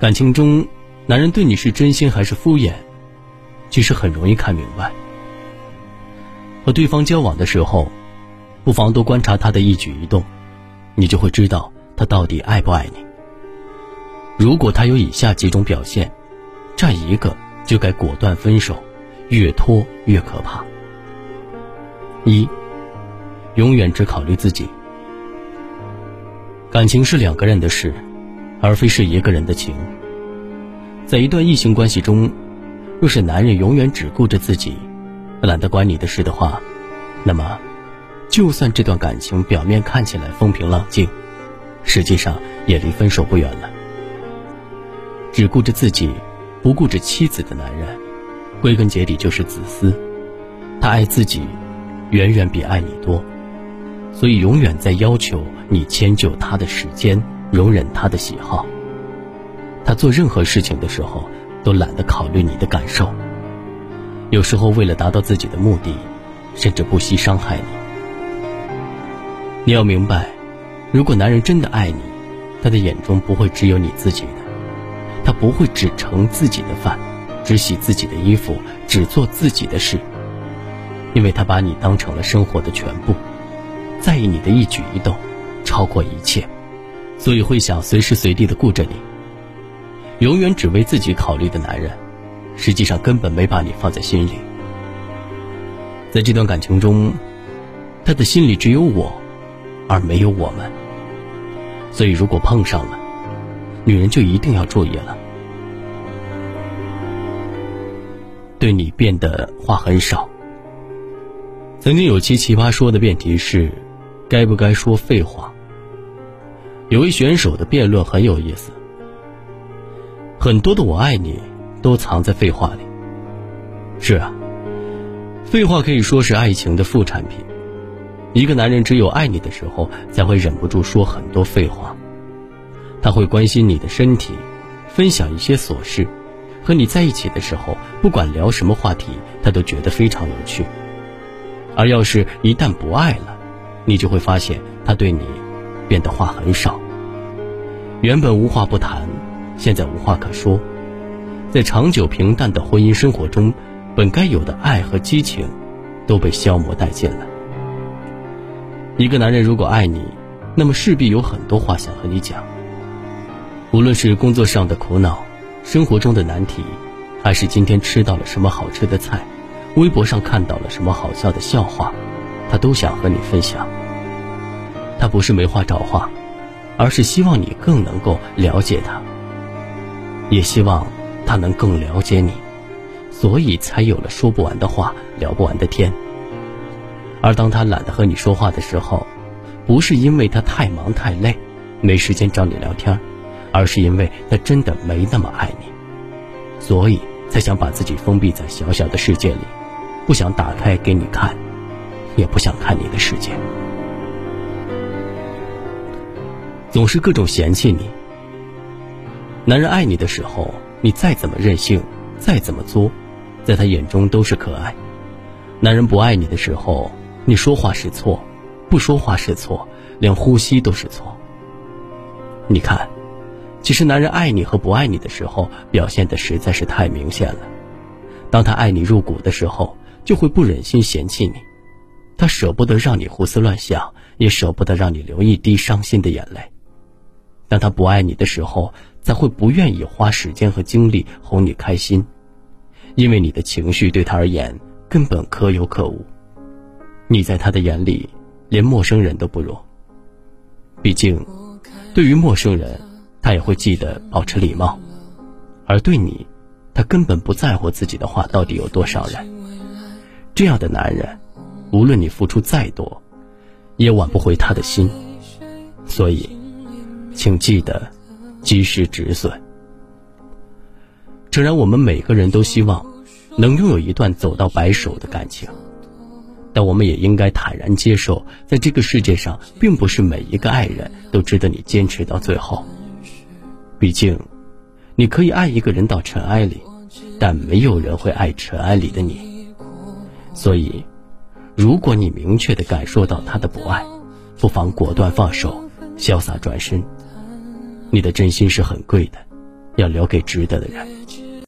感情中，男人对你是真心还是敷衍，其实很容易看明白。和对方交往的时候，不妨多观察他的一举一动，你就会知道他到底爱不爱你。如果他有以下几种表现，占一个就该果断分手，越拖越可怕。一，永远只考虑自己。感情是两个人的事。而非是一个人的情。在一段异性关系中，若是男人永远只顾着自己，懒得管你的事的话，那么，就算这段感情表面看起来风平浪静，实际上也离分手不远了。只顾着自己，不顾着妻子的男人，归根结底就是自私。他爱自己，远远比爱你多，所以永远在要求你迁就他的时间。容忍他的喜好，他做任何事情的时候都懒得考虑你的感受。有时候为了达到自己的目的，甚至不惜伤害你。你要明白，如果男人真的爱你，他的眼中不会只有你自己的，他不会只盛自己的饭，只洗自己的衣服，只做自己的事，因为他把你当成了生活的全部，在意你的一举一动，超过一切。所以会想随时随地的顾着你。永远只为自己考虑的男人，实际上根本没把你放在心里。在这段感情中，他的心里只有我，而没有我们。所以如果碰上了，女人就一定要注意了。对你变得话很少。曾经有期奇葩说的辩题是：该不该说废话？有位选手的辩论很有意思。很多的“我爱你”都藏在废话里。是啊，废话可以说是爱情的副产品。一个男人只有爱你的时候，才会忍不住说很多废话。他会关心你的身体，分享一些琐事，和你在一起的时候，不管聊什么话题，他都觉得非常有趣。而要是一旦不爱了，你就会发现他对你。变得话很少，原本无话不谈，现在无话可说，在长久平淡的婚姻生活中，本该有的爱和激情，都被消磨殆尽了。一个男人如果爱你，那么势必有很多话想和你讲。无论是工作上的苦恼，生活中的难题，还是今天吃到了什么好吃的菜，微博上看到了什么好笑的笑话，他都想和你分享。他不是没话找话，而是希望你更能够了解他，也希望他能更了解你，所以才有了说不完的话、聊不完的天。而当他懒得和你说话的时候，不是因为他太忙太累，没时间找你聊天，而是因为他真的没那么爱你，所以才想把自己封闭在小小的世界里，不想打开给你看，也不想看你的世界。总是各种嫌弃你。男人爱你的时候，你再怎么任性，再怎么作，在他眼中都是可爱；男人不爱你的时候，你说话是错，不说话是错，连呼吸都是错。你看，其实男人爱你和不爱你的时候，表现的实在是太明显了。当他爱你入骨的时候，就会不忍心嫌弃你，他舍不得让你胡思乱想，也舍不得让你流一滴伤心的眼泪。当他不爱你的时候，才会不愿意花时间和精力哄你开心，因为你的情绪对他而言根本可有可无。你在他的眼里，连陌生人都不如。毕竟，对于陌生人，他也会记得保持礼貌；而对你，他根本不在乎自己的话到底有多伤人。这样的男人，无论你付出再多，也挽不回他的心。所以。请记得，及时止损。诚然，我们每个人都希望能拥有一段走到白首的感情，但我们也应该坦然接受，在这个世界上，并不是每一个爱人都值得你坚持到最后。毕竟，你可以爱一个人到尘埃里，但没有人会爱尘埃里的你。所以，如果你明确的感受到他的不爱，不妨果断放手，潇洒转身。你的真心是很贵的，要留给值得的人。